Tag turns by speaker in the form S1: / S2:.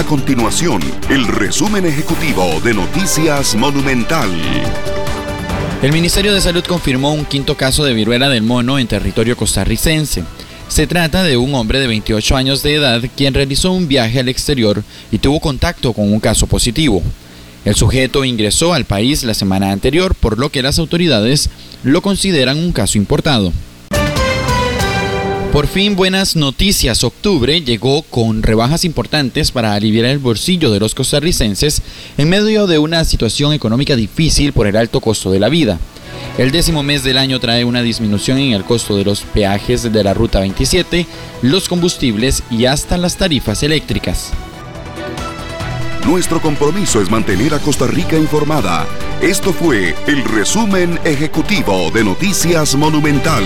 S1: A continuación, el resumen ejecutivo de Noticias Monumental.
S2: El Ministerio de Salud confirmó un quinto caso de viruela del mono en territorio costarricense. Se trata de un hombre de 28 años de edad quien realizó un viaje al exterior y tuvo contacto con un caso positivo. El sujeto ingresó al país la semana anterior, por lo que las autoridades lo consideran un caso importado. Por fin buenas noticias. Octubre llegó con rebajas importantes para aliviar el bolsillo de los costarricenses en medio de una situación económica difícil por el alto costo de la vida. El décimo mes del año trae una disminución en el costo de los peajes de la Ruta 27, los combustibles y hasta las tarifas eléctricas.
S1: Nuestro compromiso es mantener a Costa Rica informada. Esto fue el resumen ejecutivo de Noticias Monumental.